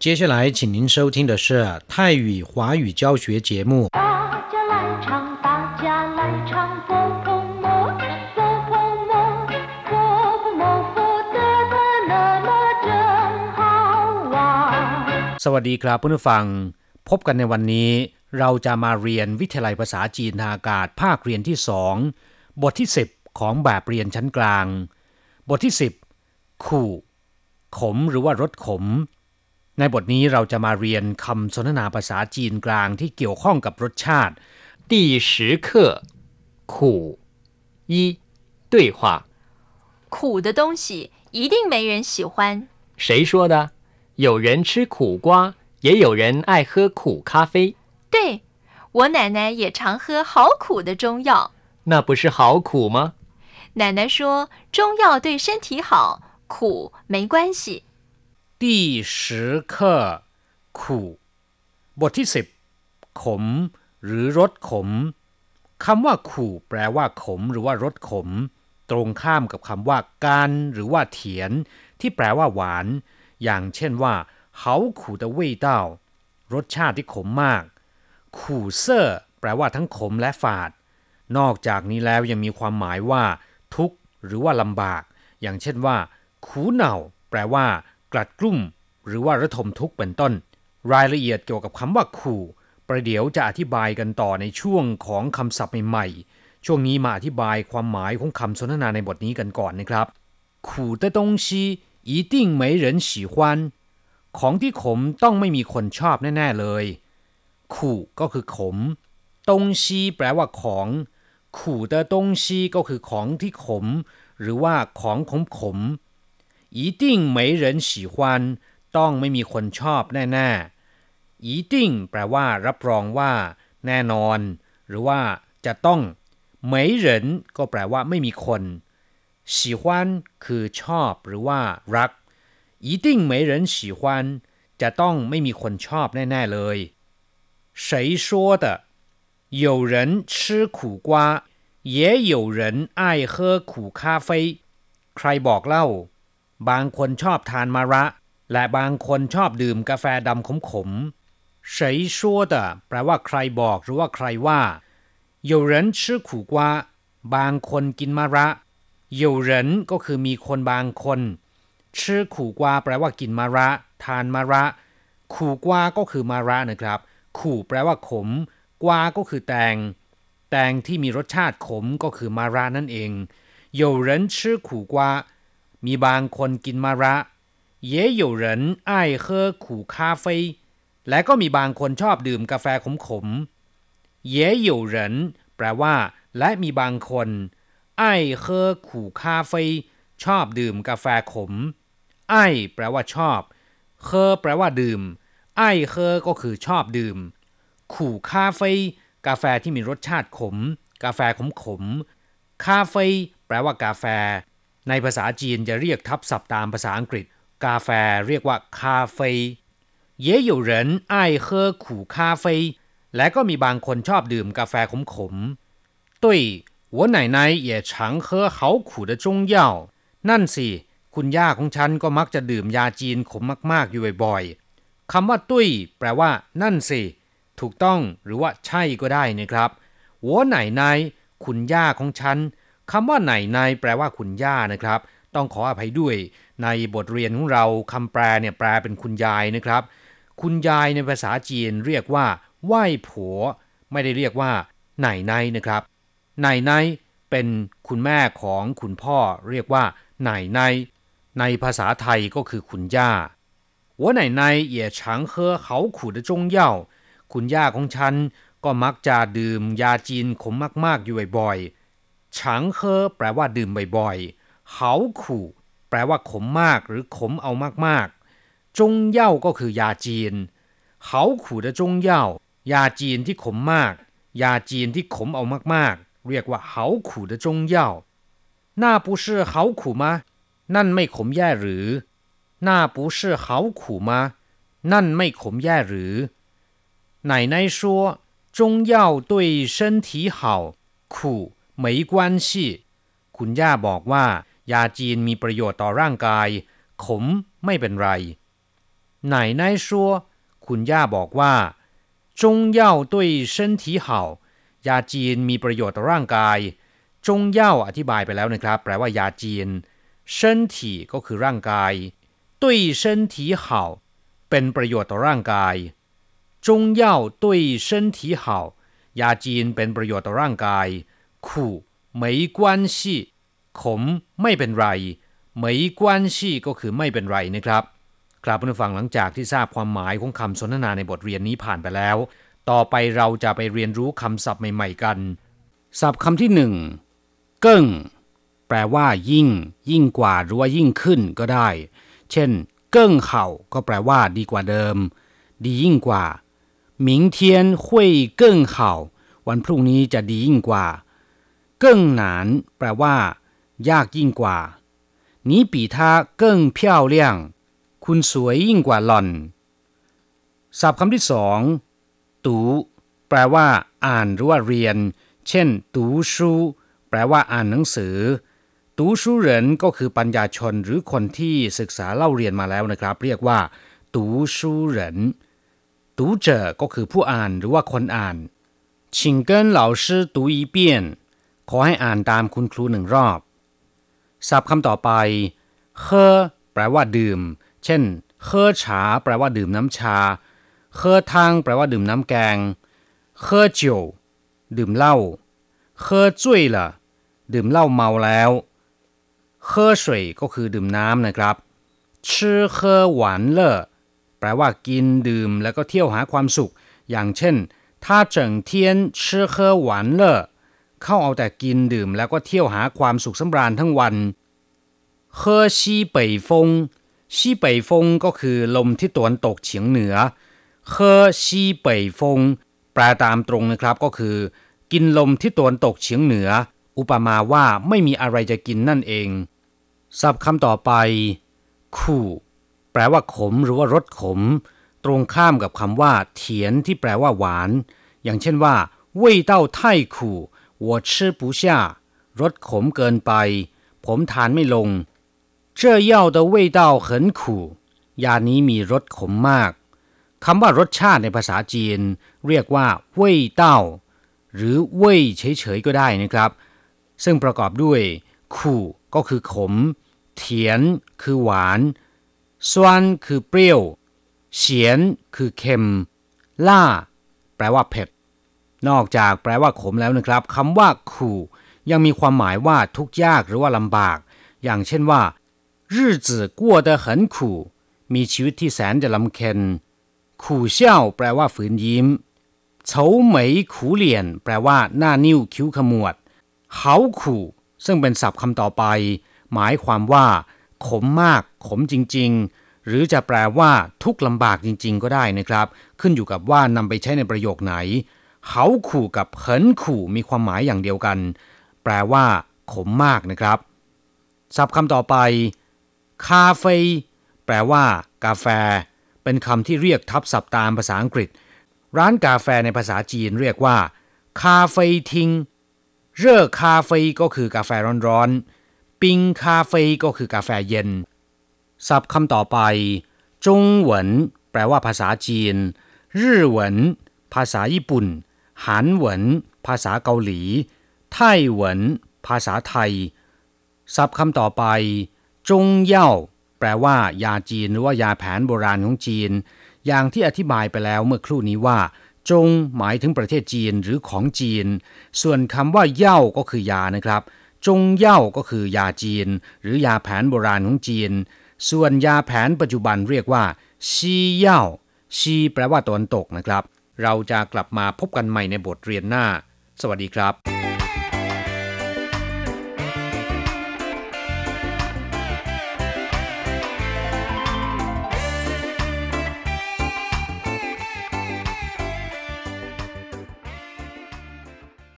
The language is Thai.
接下来，请您收听的是泰语华语教学节目。大家来唱，大家来唱，佛佛摩，佛佛摩，佛不摩佛得得那么真好玩。 สวัสดีครับเพื่อนผู้ฟัง พบกันในวันนี้ เราจะมาเรียนวิทยาลัยภาษาจีนทางอากาศภาคเรียนที่สองบทที่ 10 ของแบบเรียนชั้นกลาง บทที่ 10 ขู่ ขมหรือว่ารสขม ในบทนี้เราจะมาเรียนคำสนทนาภาษาจีนกลางที่เกี่ยวข้องกับรสชาติ 第十课，苦。一，对话，苦的东西一定没人喜欢。谁说的？有人吃苦瓜，也有人爱喝苦咖啡，对，我奶奶也常喝好苦的中药。那不是好苦吗？奶奶说中药对身体好，苦没关系。 ที่สิบค่อขู่บทที่สิบขม หรือรสขมคำว่าขู่แปลว่าขม หรือว่ารสขม ตรงข้ามกับคำว่าการหรือว่าเถียน ที่แปลว่าหวาน อย่างเช่นว่าเขาขู่ตะเว่ยเต้ารสชาติที่ขมมาก ขู่เซอแปลว่าทั้งขมและฝาด นอกจากนี้แล้วยังมีความหมายว่า ทุกข์หรือว่าลำบาก อย่างเช่นว่า ขู่เหน่า แปลว่า กลัดกลุ้ม หรือว่าระทมทุกข์เป็นต้น รายละเอียดเกี่ยวกับคำว่าขู่ ประเดี๋ยวจะอธิบายกันต่อในช่วงของคำศัพท์ใหม่ๆ ช่วงนี้มาอธิบายความหมายของคำสนทนาในบทนี้กันก่อนนะครับ苦的东西一定没人喜欢ของที่ขมต้องไม่มีคนชอบแน่ๆเลย ขู่ก็คือขม ตงชีแปลว่าของ ขู่的东西ก็คือของที่ขม หรือว่าของขมขมๆ 一定没人喜欢ต้องไม่มีคนชอบแน่ๆ一定แปลว่า รับรองว่า แน่นอน หรือว่าจะต้อง没人ก็แปลว่าไม่มีคน喜欢คือชอบหรือว่ารัก一定没人喜欢จะต้องไม่มีคนชอบแน่ๆเลย 谁说的？有人吃苦瓜，也有人爱喝苦咖啡。ใครบอกเล่า บางคนชอบทานมะระ และบางคนชอบดื่มกาแฟดำขมๆ谁说的แปลว่าใครบอกหรือว่าใครว่า有人吃苦瓜บางคนกินมะระ有人ก็คือมีคนบางคนชื่อขู่กวาแปลว่ากินมะระ ทานมะระ ขู่กวาก็คือมะระนะครับ ขู่แปลว่าขม กวาก็คือแตง แตงที่มีรสชาติขมก็คือมะระนั่นเอง有人吃苦瓜 มีบางคนกินมะระ也有人爱喝苦咖啡และก็มีบางคนชอบดื่มกาแฟขมๆ也有人แปลว่า และมีบางคน爱喝苦咖啡ชอบดื่มกาแฟขม ไอแปลว่าชอบเคอแปลว่าดื่ม ไอเคอก็คือชอบดื่ม ขู่คาเฟ่กาแฟที่มีรสชาติขม กาแฟขมขมๆคาเฟ่แปลว่ากาแฟ ในภาษาจีนจะเรียกทับศัพท์ตามภาษาอังกฤษ กาแฟเรียกว่าคาเฟ่也有人爱喝苦咖啡และก็มีบางคนชอบดื่มกาแฟขมขมๆ对我奶奶也常喝好苦的中药นั่นสิ คุณย่าของฉันก็มักจะดื่มยาจีนขมมากๆ อยู่บ่อยๆ คำว่าตุ้ย แปลว่า นั่นสิ ถูกต้องหรือว่าใช่ก็ได้นะครับหัวไหนนายคุณย่าของฉัน คำว่าไหนนายแปลว่าคุณย่านะครับ ต้องขออภัยด้วย ในบทเรียนของเราคำแปลเนี่ยแปลเป็นคุณยายนะครับ คุณยายในภาษาจีนเรียกว่า ไหว้ผัว ไม่ได้เรียกว่า ไหนนายนะครับ ไหนนายเป็นคุณแม่ของคุณพ่อเรียกว่าไหนนายในภาษาไทยก็คือคุณย่า我奶奶也常喝好苦的中药คุณย่าของฉันก็มักจะดื่มยาจีนขมมากๆอยู่บ่อยๆ ฉังเคอแปลว่าดื่มบ่อยๆเขาขู่แปลว่าขมมากหรือขมเอามากๆ จงเย่าก็คือยาจีนเขาขู่的จงเย่ายาจีนที่ขมมาก ยาจีนที่ขมเอามากๆ เรียกว่าเขาขู่的中药那不是好苦吗นั่นไม่ขมแย่หรือ那不是好苦吗นั่นไม่ขมแย่หรือ 奶奶说中药对身体好苦 เหม่กวนชี่ คุณย่าบอกว่า ยาจีนมีประโยชน์ต่อร่างกาย ขมไม่เป็นไรไหนนายชัวคุณย่าบอกว่าจงเย่าด้วยเส้นทีเห่ายาจีนมีประโยชน์ต่อร่างกาย จงเย่าอธิบายไปแล้วนะครับ แปลว่ายาจีนเส้นทีก็คือร่างกายด้วยเส้นทีเห่าเป็นประโยชน์ต่อร่างกายจงเย่าด้วยเส้นทีเห่ายาจีนเป็นประโยชน์ต่อร่างกาย 苦没关系ขมไม่เป็นไร没关系ก็คือไม่เป็นไรนะครับครับผู้ฟังหลังจากที่ทราบความหมายของคำสนทนาในบทเรียนนี้ผ่านไปแล้ว ต่อไปเราจะไปเรียนรู้คำศัพท์ใหม่ ๆ กัน ศัพท์คำที่หนึ่งเกิ้งแปลว่า ยิ่ง ยิ่งกว่าหรือว่ายิ่งขึ้นก็ได้ เช่น เกิ้งเห่าก็แปลว่า ดีกว่าเดิม ดียิ่งกว่า明天会更好วันพรุ่งนี้จะดียิ่งกว่า เกิ้งหนานแปลว่า ยากยิ่งกว่า你比他更漂亮คุณสวยยิ่งกว่าหล่อน ศัพท์คำที่สองตูแปลว่า อ่านหรือว่าเรียน เช่น ตูชูแปลว่าอ่านหนังสือ ตูชูเหรินก็คือปัญญาชนหรือคนที่ศึกษาเล่าเรียนมาแล้วนะครับ เรียกว่า ตูชูเหรินตูเจอก็คือผู้อ่านหรือว่าคนอ่าน请跟老师读一遍 ขอให้อ่านตามคุณครูหนึ่งรอบ ศัพท์คำต่อไปเคอแปลว่าดื่ม เช่นเคอฉาแปลว่าดื่มน้ำชาเคอทางแปลว่าดื่มน้ำแกงเคอเจียวดื่มเหล้าเคอจุ้ยล่ะ ดื่มเหล้าเมาแล้วเคอสวยก็คือดื่มน้ำนะครับชื่อเคอหวานเล่แปลว่ากินดื่มแล้วก็เที่ยวหาความสุข อย่างเช่นถ้าเจิงทียนชื่เคอหวานเล่ เข้าเอาแต่กินดื่มแล้วก็เที่ยวหาความสุขสำราญทั้งวันเคอชีเป่ยฟงชีเป่ยฟงก็คือลมที่ตวนตกเฉียงเหนือเคอชีเป่ยฟงแปลตามตรงนะครับก็คือ กินลมที่ตวนตกเฉียงเหนือ อุปมาว่าไม่มีอะไรจะกินนั่นเองศัพท์คำต่อไปคู่แปลว่าขมหรือว่ารสขม ตรงข้ามกับคำว่า เถียนที่แปลว่าหวาน อย่างเช่นว่าเว่ยเต้าไท่ขู่ 我吃不下รสขมเกินไป ผมทานไม่ลง这药的味道很苦ยานี้มีรสขมมากคำว่ารสชาติในภาษาจีน เรียกว่าเว่ยเต้าหรือเว่ยเฉยๆก็ได้นะครับ ซึ่งประกอบด้วย ขู่ก็คือขม เถียนคือหวานซวนคือเปรี้ยวเฉียนคือเค็ม ล่า แปลว่าเผ็ด นอกจากแปลว่าขมแล้วนะครับคำว่า ขู่ ยังมีความหมายว่าทุกข์ยากหรือว่าลำบาก อย่างเช่นว่า日子过得很苦มีชีวิตที่แสนจะลำเค็ญขู่เช่าแปลว่าฝืนยิ้มเฉาเหมยขูเหลียน แปลว่า หน้านิ้วคิ้วขมวดเขาขู่ ซึ่งเป็นศัพท์คำต่อไป หมายความว่า ขมมาก ขมจริง ๆ หรือจะแปลว่า ทุกข์ลำบากจริง ๆ ก็ได้นะครับ ขึ้นอยู่กับว่านำไปใช้ในประโยคไหน เขาขู่กับเขินขู่มีความหมายอย่างเดียวกัน แปลว่า ขมมากนะครับ ศัพท์คำต่อไป คาเฟ่แปลว่า กาแฟ เป็นคำที่เรียกทับศัพท์ตามภาษาอังกฤษ ร้านกาแฟในภาษาจีนเรียกว่า คาเฟ่ทิง เร่อคาเฟ่ก็คือกาแฟร้อนๆ ปิงคาเฟ่ก็คือกาแฟเย็น ศัพท์คำต่อไป จงเหวินแปลว่าภาษาจีน รื่เหวินภาษาญี่ปุ่น หานเหวินภาษาเกาหลี ไต้เหวินภาษาไทย ศัพท์คำต่อไป จงเย่าแปลว่า ยาจีนหรือว่ายาแผนโบราณของจีน อย่างที่อธิบายไปแล้วเมื่อครู่นี้ว่า จงหมายถึงประเทศจีนหรือของจีน ส่วนคำว่าเย่าก็คือยานะครับ จงเย่าก็คือยาจีน หรือยาแผนโบราณของจีน ส่วนยาแผนปัจจุบันเรียกว่า ชีเย่าชีแปลว่าตะวันตกนะครับ เราจะกลับมาพบกันใหม่ในบทเรียนหน้า สวัสดีครับ